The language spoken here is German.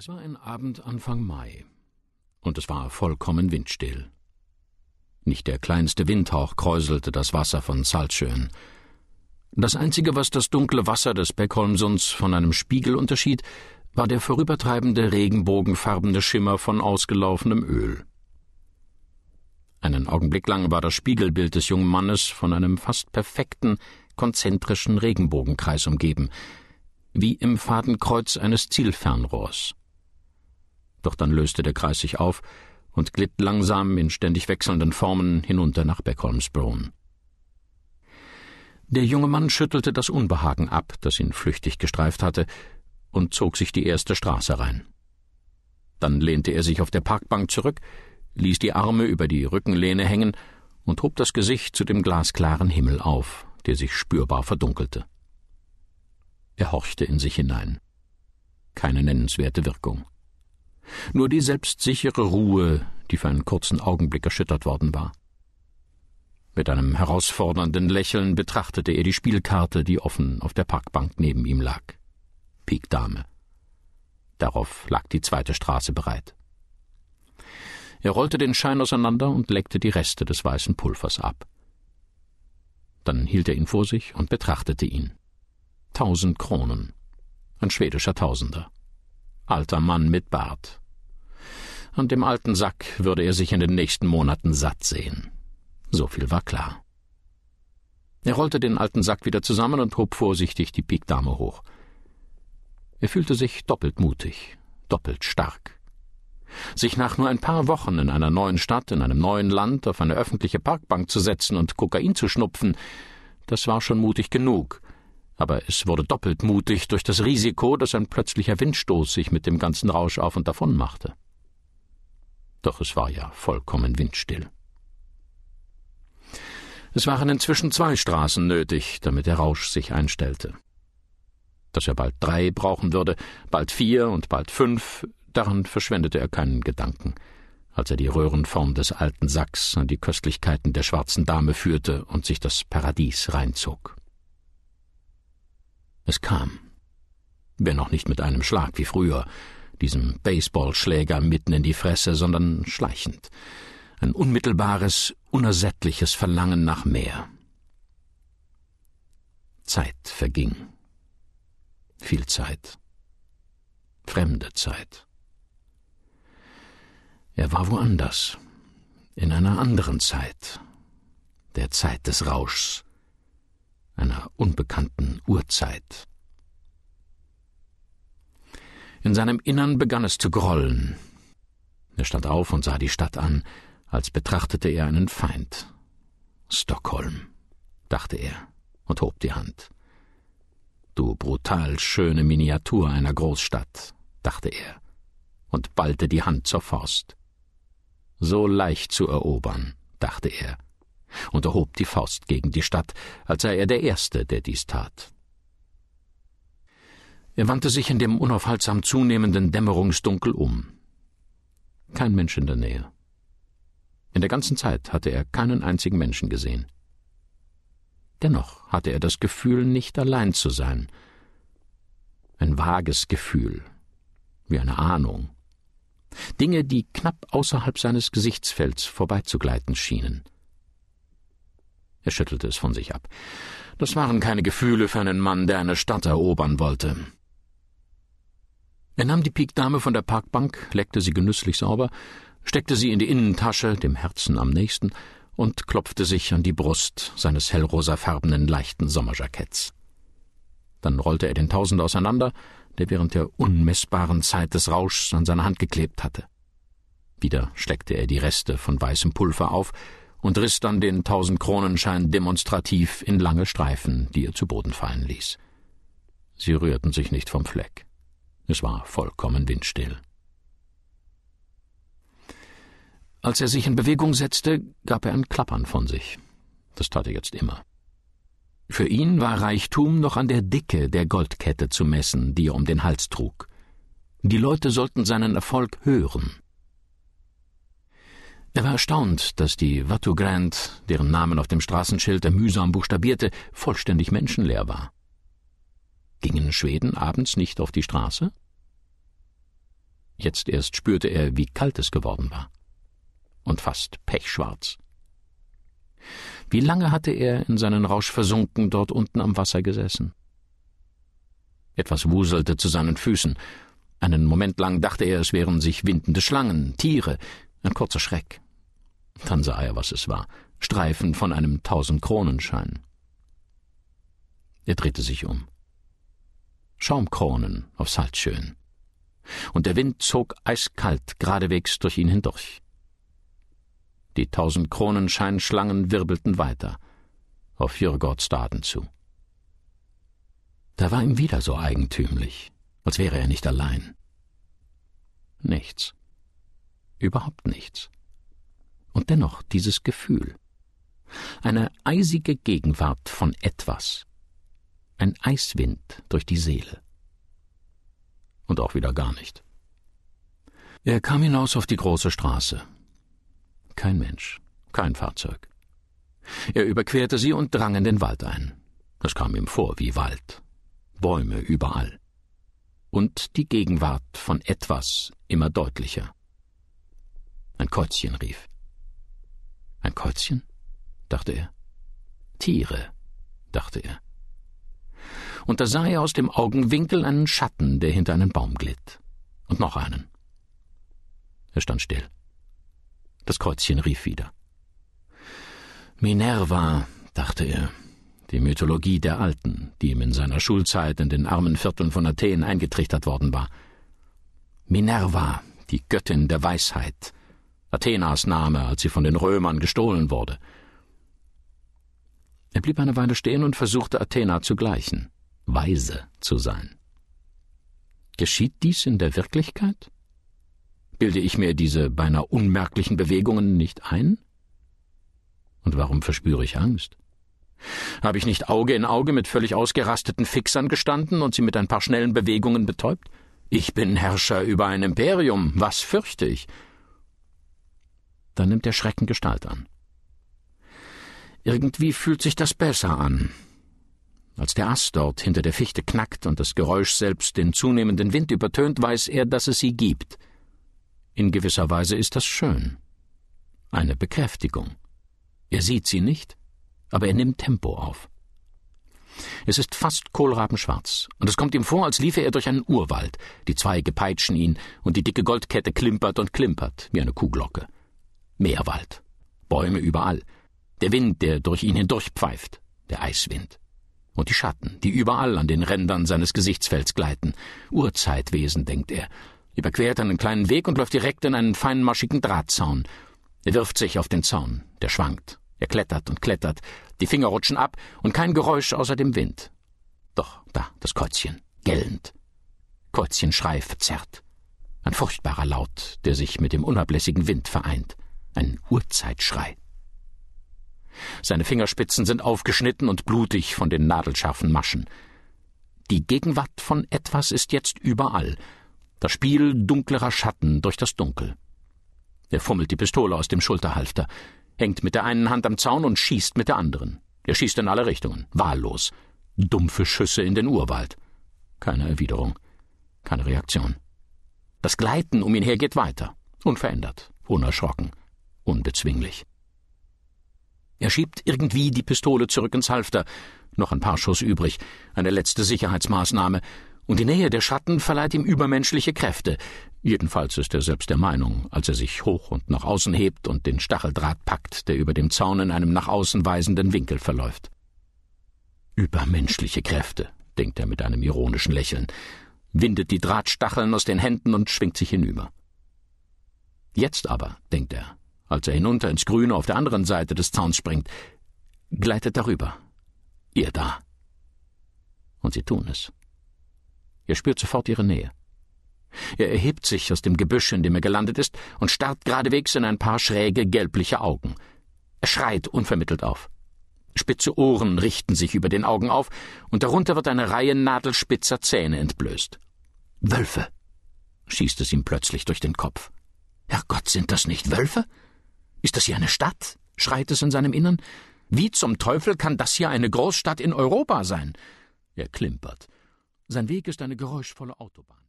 Es war ein Abend Anfang Mai, und es war vollkommen windstill. Nicht der kleinste Windhauch kräuselte das Wasser von Saltschön. Das Einzige, was das dunkle Wasser des Beckholmsunds von einem Spiegel unterschied, war der vorübertreibende regenbogenfarbene Schimmer von ausgelaufenem Öl. Einen Augenblick lang war das Spiegelbild des jungen Mannes von einem fast perfekten, konzentrischen Regenbogenkreis umgeben, wie im Fadenkreuz eines Zielfernrohrs. Doch dann löste der Kreis sich auf und glitt langsam in ständig wechselnden Formen hinunter nach Beckholmsbrown. Der junge Mann schüttelte das Unbehagen ab, das ihn flüchtig gestreift hatte, und zog sich die erste Straße rein. Dann lehnte er sich auf der Parkbank zurück, ließ die Arme über die Rückenlehne hängen und hob das Gesicht zu dem glasklaren Himmel auf, der sich spürbar verdunkelte. Er horchte in sich hinein. Keine nennenswerte Wirkung nur die selbstsichere Ruhe, die für einen kurzen Augenblick erschüttert worden war. Mit einem herausfordernden Lächeln betrachtete er die Spielkarte, die offen auf der Parkbank neben ihm lag. Pik Dame. Darauf lag die zweite Straße bereit. Er rollte den Schein auseinander und leckte die Reste des weißen Pulvers ab. Dann hielt er ihn vor sich und betrachtete ihn. Tausend Kronen. Ein schwedischer Tausender. Alter Mann mit Bart, an dem alten Sack würde er sich in den nächsten Monaten satt sehen. So viel war klar. Er rollte den alten Sack wieder zusammen und hob vorsichtig die Pikdame hoch. Er fühlte sich doppelt mutig, doppelt stark. Sich nach nur ein paar Wochen in einer neuen Stadt, in einem neuen Land auf eine öffentliche Parkbank zu setzen und Kokain zu schnupfen, das war schon mutig genug, aber es wurde doppelt mutig durch das Risiko, dass ein plötzlicher Windstoß sich mit dem ganzen Rausch auf und davon machte doch es war ja vollkommen windstill. Es waren inzwischen zwei Straßen nötig, damit der Rausch sich einstellte. Dass er bald drei brauchen würde, bald vier und bald fünf, daran verschwendete er keinen Gedanken, als er die Röhrenform des alten Sacks an die Köstlichkeiten der schwarzen Dame führte und sich das Paradies reinzog. Es kam, wenn auch nicht mit einem Schlag wie früher, diesem Baseballschläger mitten in die Fresse, sondern schleichend. Ein unmittelbares, unersättliches Verlangen nach mehr. Zeit verging. Viel Zeit. Fremde Zeit. Er war woanders, in einer anderen Zeit, der Zeit des Rauschs, unbekannten Urzeit. In seinem Innern begann es zu grollen. Er stand auf und sah die Stadt an, als betrachtete er einen Feind. Stockholm, dachte er und hob die Hand. Du brutal schöne Miniatur einer Großstadt, dachte er und ballte die Hand zur Faust. So leicht zu erobern, dachte er, und erhob die Faust gegen die Stadt, als sei er der Erste, der dies tat. Er wandte sich in dem unaufhaltsam zunehmenden Dämmerungsdunkel um. Kein Mensch in der Nähe. In der ganzen Zeit hatte er keinen einzigen Menschen gesehen. Dennoch hatte er das Gefühl, nicht allein zu sein. Ein vages Gefühl, wie eine Ahnung. Dinge, die knapp außerhalb seines Gesichtsfelds vorbeizugleiten schienen. Er schüttelte es von sich ab. Das waren keine Gefühle für einen Mann, der eine Stadt erobern wollte. Er nahm die Pikdame von der Parkbank, leckte sie genüsslich sauber, steckte sie in die Innentasche, dem Herzen am nächsten, und klopfte sich an die Brust seines hellrosafarbenen leichten Sommerjacketts. Dann rollte er den Tausend auseinander, der während der unmessbaren Zeit des Rauschs an seiner Hand geklebt hatte. Wieder steckte er die Reste von weißem Pulver auf und riss dann den Tausend-Kronenschein demonstrativ in lange Streifen, die er zu Boden fallen ließ. Sie rührten sich nicht vom Fleck. Es war vollkommen windstill. Als er sich in Bewegung setzte, gab er ein Klappern von sich. Das tat er jetzt immer. Für ihn war Reichtum noch an der Dicke der Goldkette zu messen, die er um den Hals trug. Die Leute sollten seinen Erfolg hören. Er war erstaunt, dass die Wattu Grand, deren Namen auf dem Straßenschild er mühsam buchstabierte, vollständig menschenleer war. Gingen Schweden abends nicht auf die Straße? Jetzt erst spürte er, wie kalt es geworden war. Und fast pechschwarz. Wie lange hatte er in seinen Rausch versunken dort unten am Wasser gesessen? Etwas wuselte zu seinen Füßen. Einen Moment lang dachte er, es wären sich windende Schlangen, Tiere, ein kurzer Schreck. Dann sah er, was es war. Streifen von einem Tausend-Kronenschein. Er drehte sich um. Schaumkronen auf Salzschön. Und der Wind zog eiskalt geradewegs durch ihn hindurch. Die Tausend-Kronenscheinschlangen wirbelten weiter, auf Jürgårdsstaden zu. Da war ihm wieder so eigentümlich, als wäre er nicht allein. Nichts. Überhaupt nichts. Und dennoch dieses Gefühl. Eine eisige Gegenwart von etwas. Ein Eiswind durch die Seele. Und auch wieder gar nicht. Er kam hinaus auf die große Straße. Kein Mensch, kein Fahrzeug. Er überquerte sie und drang in den Wald ein. Es kam ihm vor wie Wald. Bäume überall. Und die Gegenwart von etwas immer deutlicher. Ein Käuzchen rief. Ein Käuzchen? dachte er. Tiere, dachte er. Und da sah er aus dem Augenwinkel einen Schatten, der hinter einen Baum glitt. Und noch einen. Er stand still. Das Kreuzchen rief wieder. Minerva, dachte er, die Mythologie der Alten, die ihm in seiner Schulzeit in den armen Vierteln von Athen eingetrichtert worden war. Minerva, die Göttin der Weisheit, Athenas Name, als sie von den Römern gestohlen wurde. Er blieb eine Weile stehen und versuchte Athena zu gleichen, weise zu sein. Geschieht dies in der Wirklichkeit? Bilde ich mir diese beinahe unmerklichen Bewegungen nicht ein? Und warum verspüre ich Angst? Habe ich nicht Auge in Auge mit völlig ausgerasteten Fixern gestanden und sie mit ein paar schnellen Bewegungen betäubt? Ich bin Herrscher über ein Imperium, was fürchte ich? Dann nimmt der Schrecken Gestalt an. Irgendwie fühlt sich das besser an. Als der Ast dort hinter der Fichte knackt und das Geräusch selbst den zunehmenden Wind übertönt, weiß er, dass es sie gibt – in gewisser Weise ist das schön. Eine Bekräftigung. Er sieht sie nicht, aber er nimmt Tempo auf. Es ist fast kohlrabenschwarz, und es kommt ihm vor, als liefe er durch einen Urwald. Die Zweige peitschen ihn, und die dicke Goldkette klimpert und klimpert, wie eine Kuhglocke. Meerwald. Bäume überall. Der Wind, der durch ihn hindurch pfeift. Der Eiswind. Und die Schatten, die überall an den Rändern seines Gesichtsfelds gleiten. Urzeitwesen, denkt er, überquert einen kleinen Weg und läuft direkt in einen feinmaschigen Drahtzaun. Er wirft sich auf den Zaun, der schwankt. Er klettert und klettert, die Finger rutschen ab und kein Geräusch außer dem Wind. Doch, da, das Käuzchen, gellend. Käuzchenschrei verzerrt. Ein furchtbarer Laut, der sich mit dem unablässigen Wind vereint. Ein Urzeitschrei. Seine Fingerspitzen sind aufgeschnitten und blutig von den nadelscharfen Maschen. Die Gegenwart von etwas ist jetzt überall, das Spiel dunklerer Schatten durch das Dunkel. Er fummelt die Pistole aus dem Schulterhalfter, hängt mit der einen Hand am Zaun und schießt mit der anderen. Er schießt in alle Richtungen, wahllos. Dumpfe Schüsse in den Urwald. Keine Erwiderung, keine Reaktion. Das Gleiten um ihn her geht weiter, unverändert, unerschrocken, unbezwinglich. Er schiebt irgendwie die Pistole zurück ins Halfter. Noch ein paar Schuss übrig, eine letzte Sicherheitsmaßnahme, und die Nähe der Schatten verleiht ihm übermenschliche Kräfte. Jedenfalls ist er selbst der Meinung, als er sich hoch und nach außen hebt und den Stacheldraht packt, der über dem Zaun in einem nach außen weisenden Winkel verläuft. Übermenschliche Kräfte, denkt er mit einem ironischen Lächeln, windet die Drahtstacheln aus den Händen und schwingt sich hinüber. Jetzt aber, denkt er, als er hinunter ins Grüne auf der anderen Seite des Zauns springt, gleitet darüber. Ihr da. Und sie tun es. Er spürt sofort ihre Nähe. Er erhebt sich aus dem Gebüsch, in dem er gelandet ist, und starrt geradewegs in ein paar schräge, gelbliche Augen. Er schreit unvermittelt auf. Spitze Ohren richten sich über den Augen auf, und darunter wird eine Reihe nadelspitzer Zähne entblößt. Wölfe! schießt es ihm plötzlich durch den Kopf. Herrgott, sind das nicht Wölfe? Ist das hier eine Stadt? schreit es in seinem Innern. Wie zum Teufel kann das hier eine Großstadt in Europa sein? Er klimpert. Sein Weg ist eine geräuschvolle Autobahn.